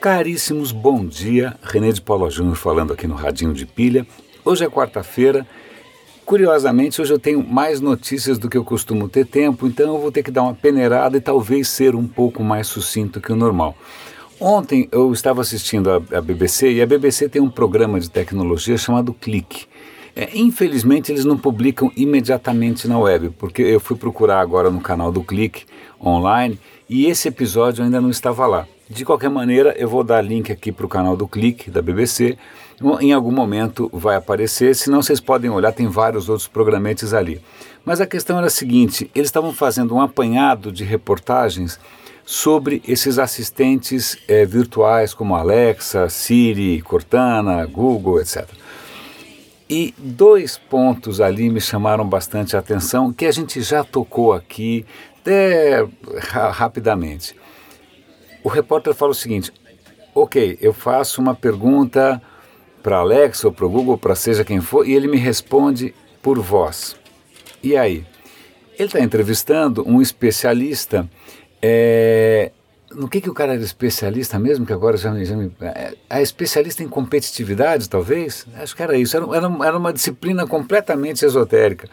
Caríssimos, bom dia. René de Paula Júnior falando aqui no Radinho de Pilha. Hoje é quarta-feira. Curiosamente, hoje eu tenho mais notícias do que eu costumo ter tempo, então eu vou ter que dar uma peneirada e talvez ser um pouco mais sucinto que o normal. Ontem eu estava assistindo a, a BBC e a BBC tem um programa de tecnologia chamado Clique. É, infelizmente eles não publicam imediatamente na web, porque eu fui procurar agora no canal do Clique online e esse episódio ainda não estava lá. De qualquer maneira, eu vou dar link aqui para o canal do Clique da BBC. Em algum momento vai aparecer, senão vocês podem olhar, tem vários outros programetes ali. Mas a questão era a seguinte: eles estavam fazendo um apanhado de reportagens sobre esses assistentes é, virtuais como Alexa, Siri, Cortana, Google, etc. E dois pontos ali me chamaram bastante a atenção, que a gente já tocou aqui, até rapidamente o repórter fala o seguinte: ok, eu faço uma pergunta para Alexa ou para o Google, para seja quem for, e ele me responde por voz. E aí? Ele está entrevistando um especialista. É, no que, que o cara era especialista mesmo? Que agora já. Já me é, é especialista em competitividade, talvez? Acho que era isso. Era, era, era uma disciplina completamente esotérica.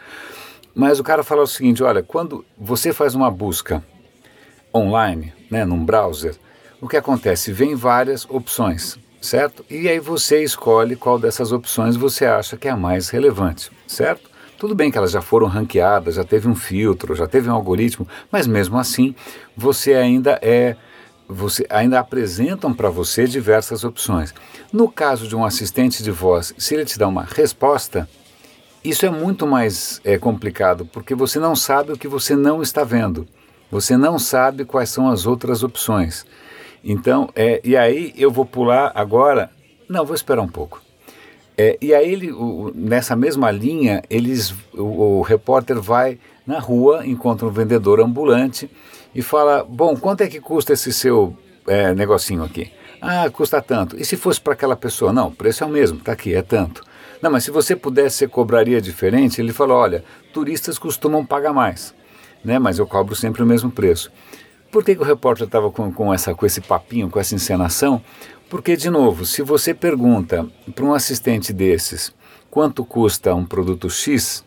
Mas o cara fala o seguinte: olha, quando você faz uma busca online, né, num browser, o que acontece? Vem várias opções, certo? E aí você escolhe qual dessas opções você acha que é a mais relevante, certo? Tudo bem que elas já foram ranqueadas, já teve um filtro, já teve um algoritmo, mas mesmo assim você ainda é você ainda apresentam para você diversas opções. No caso de um assistente de voz, se ele te dá uma resposta, isso é muito mais é, complicado, porque você não sabe o que você não está vendo. Você não sabe quais são as outras opções. Então, é, e aí eu vou pular agora. Não, vou esperar um pouco. É, e aí ele, o, nessa mesma linha, eles, o, o, repórter vai na rua, encontra um vendedor ambulante e fala: Bom, quanto é que custa esse seu é, negocinho aqui? Ah, custa tanto. E se fosse para aquela pessoa? Não, o preço é o mesmo, está aqui, é tanto. Não, mas se você pudesse, você cobraria diferente? Ele falou: Olha, turistas costumam pagar mais né? mas eu cobro sempre o mesmo preço. Por que, que o repórter estava com, com, essa, com esse papinho, com essa encenação? Porque, de novo, se você pergunta para um assistente desses quanto custa um produto X,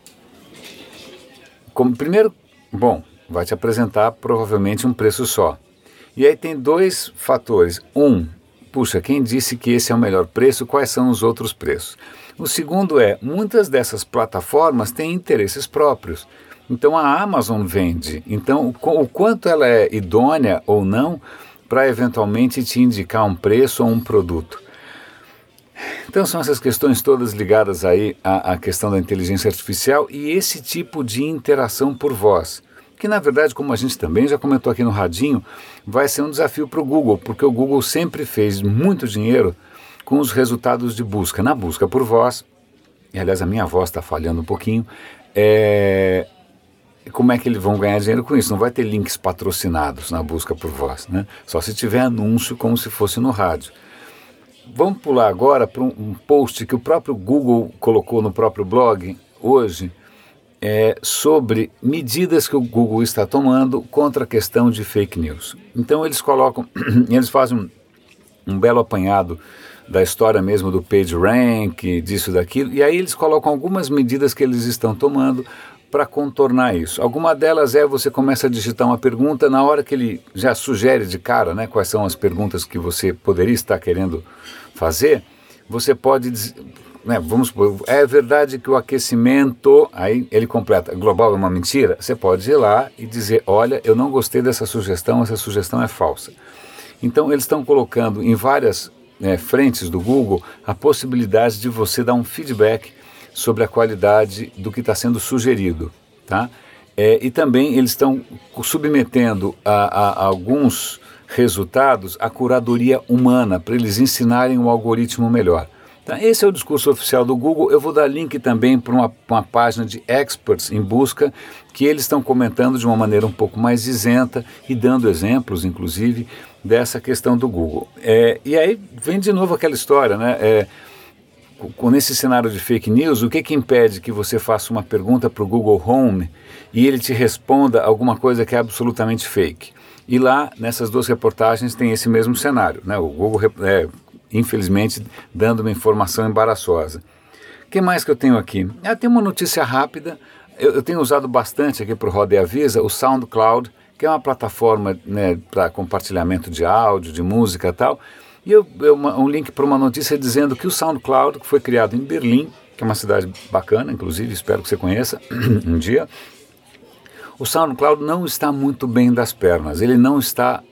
como primeiro, bom, vai te apresentar provavelmente um preço só. E aí tem dois fatores. Um, puxa, quem disse que esse é o melhor preço? Quais são os outros preços? O segundo é, muitas dessas plataformas têm interesses próprios. Então a Amazon vende. Então o, quanto ela é idônea ou não para eventualmente te indicar um preço ou um produto. Então são essas questões todas ligadas aí à, à questão da inteligência artificial e esse tipo de interação por voz que na verdade, como a gente também já comentou aqui no Radinho, vai ser um desafio para o Google, porque o Google sempre fez muito dinheiro com os resultados de busca. Na busca por voz, e aliás a minha voz está falhando um pouquinho, é, como é que eles vão ganhar dinheiro com isso? Não vai ter links patrocinados na busca por voz, né? Só se tiver anúncio como se fosse no rádio. Vamos pular agora para um, post que o próprio Google colocou no próprio blog hoje é, sobre medidas que o Google está tomando contra a questão de fake news. Então eles colocam, eles fazem um, um belo apanhado da história mesmo do PageRank, disso daquilo, e aí eles colocam algumas medidas que eles estão tomando para contornar isso. Alguma delas é você começa a digitar uma pergunta na hora que ele já sugere de cara, né, quais são as perguntas que você poderia estar querendo fazer. Você pode, né, vamos supor, é verdade que o aquecimento, aí ele completa, global é uma mentira. Você pode ir lá e dizer, olha, eu não gostei dessa sugestão, essa sugestão é falsa. Então eles estão colocando em várias né, frentes do Google a possibilidade de você dar um feedback sobre a qualidade do que está sendo sugerido. Tá? É, e também eles estão submetendo a, a, a, alguns resultados à curadoria humana, para eles ensinarem o algoritmo melhor. Tá? Esse é o discurso oficial do Google. Eu vou dar link também para uma, uma página de experts em busca, que eles estão comentando de uma maneira um pouco mais isenta e dando exemplos, inclusive, dessa questão do Google. É, e aí vem de novo aquela história, né? É, com esse cenário de fake news, o que, que impede que você faça uma pergunta para o Google Home e ele te responda alguma coisa que é absolutamente fake? E lá, nessas duas reportagens, tem esse mesmo cenário. Né? O Google, é, infelizmente, dando uma informação embaraçosa. O que mais que eu tenho aqui? Ah, tem uma notícia rápida. Eu, eu tenho usado bastante aqui para o Roda e Avisa o SoundCloud, que é uma plataforma né, para compartilhamento de áudio, de música e tal. E eu, eu um link para uma notícia dizendo que o SoundCloud, que foi criado em Berlim, que é uma cidade bacana, inclusive, espero que você conheça um dia, o SoundCloud não está muito bem das pernas, ele não está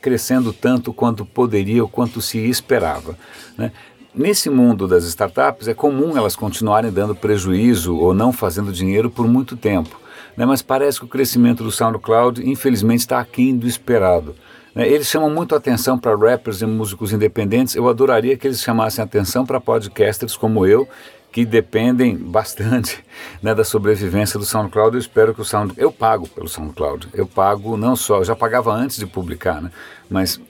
crescendo tanto quanto poderia ou quanto se esperava. Né? Nesse mundo das startups, é comum elas continuarem dando prejuízo ou não fazendo dinheiro por muito tempo. Né? Mas parece que o crescimento do SoundCloud, infelizmente, está aquém do esperado. Né? Eles chamam muito atenção para rappers e músicos independentes. Eu adoraria que eles chamassem atenção para podcasters como eu, que dependem bastante né, da sobrevivência do SoundCloud. Eu espero que o Sound, eu pago pelo SoundCloud. Eu pago não só, eu já pagava antes de publicar, né, mas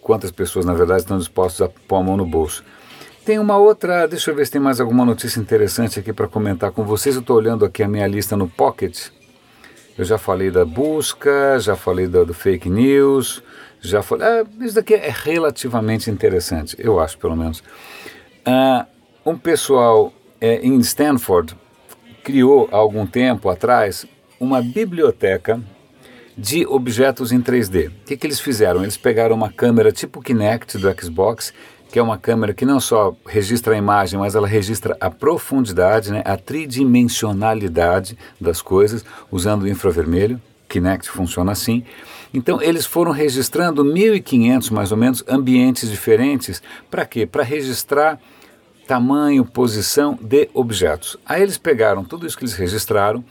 quantas pessoas na verdade estão dispostas a pôr a mão no bolso. Tem uma outra, deixa eu ver se tem mais alguma notícia interessante aqui para comentar com vocês. Eu estou olhando aqui a minha lista no Pocket. Eu já falei da busca, já falei do, do fake news, já falei. Ah, isso daqui é relativamente interessante, eu acho pelo menos. Ah, um pessoal é, em Stanford criou há algum tempo atrás uma biblioteca de objetos em 3D. O que, que eles fizeram? Eles pegaram uma câmera tipo Kinect do Xbox, que é uma câmera que não só registra a imagem, mas ela registra a profundidade, né, a tridimensionalidade das coisas, usando o infravermelho. Kinect funciona assim. Então, eles foram registrando 1.500 mais ou menos ambientes diferentes. Para quê? Para registrar tamanho, posição de objetos. Aí eles pegaram tudo isso que eles registraram,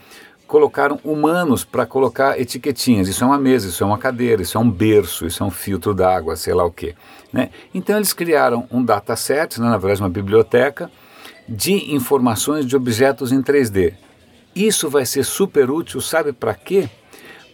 colocaram humanos para colocar etiquetinhas. Isso é uma mesa, isso é uma cadeira, isso é um berço, isso é um filtro d'água, sei lá o quê. Né? Então eles criaram um dataset, né, na verdade uma biblioteca, de informações de objetos em 3D. Isso vai ser super útil, sabe para quê?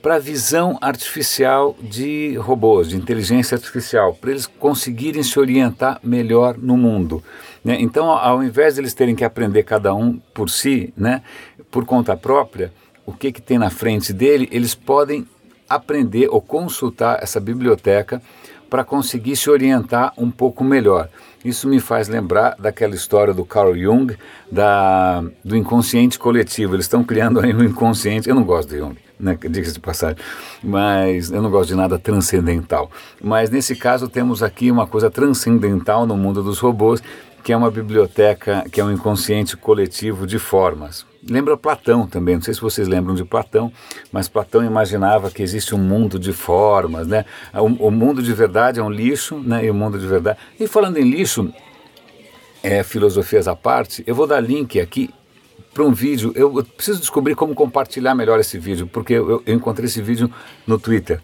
para visão artificial de robôs, de inteligência artificial, para eles conseguirem se orientar melhor no mundo. Né? Então, ao invés de eles terem que aprender cada um por si, né, por conta própria, o que, que tem na frente dele, eles podem aprender ou consultar essa biblioteca para conseguir se orientar um pouco melhor. Isso me faz lembrar daquela história do Carl Jung, da, do inconsciente coletivo. Eles estão criando aí um inconsciente. Eu não gosto de Jung, né, diga-se de passagem, mas eu não gosto de nada transcendental. Mas nesse caso temos aqui uma coisa transcendental no mundo dos robôs, que é uma biblioteca, que é um inconsciente coletivo de formas. Lembra Platão também, não sei se vocês lembram de Platão, mas Platão imaginava que existe um mundo de formas, né? O, o mundo de verdade é um lixo, né? E o mundo de verdade. E falando em lixo, é, filosofias à parte, eu vou dar link aqui para um vídeo. Eu, eu, preciso descobrir como compartilhar melhor esse vídeo, porque eu, eu encontrei esse vídeo no Twitter.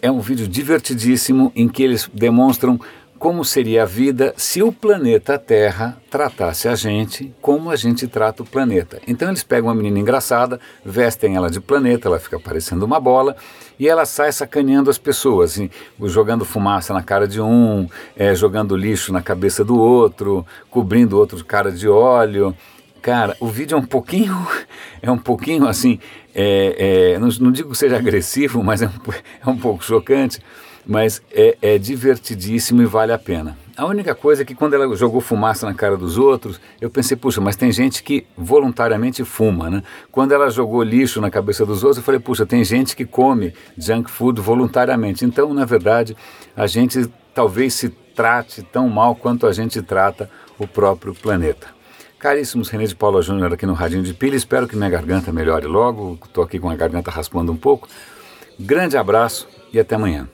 É um vídeo divertidíssimo em que eles demonstram como seria a vida se o planeta Terra tratasse a gente como a gente trata o planeta. Então eles pegam uma menina engraçada, vestem ela de planeta, ela fica parecendo uma bola, e ela sai sacaneando as pessoas, jogando fumaça na cara de um, é, jogando lixo na cabeça do outro, cobrindo outro cara de óleo. Cara, o vídeo é um pouquinho, é um pouquinho assim, é, é, não, não, digo que seja agressivo, mas é um, é um pouco chocante mas é, é, divertidíssimo e vale a pena. A única coisa é que quando ela jogou fumaça na cara dos outros, eu pensei, puxa, mas tem gente que voluntariamente fuma, né? Quando ela jogou lixo na cabeça dos outros, eu falei, puxa, tem gente que come junk food voluntariamente. Então, na verdade, a gente talvez se trate tão mal quanto a gente trata o próprio planeta. Caríssimos, René de Paula Júnior aqui no Radinho de Pilha, espero que minha garganta melhore logo, estou aqui com a garganta raspando um pouco. Grande abraço e até amanhã.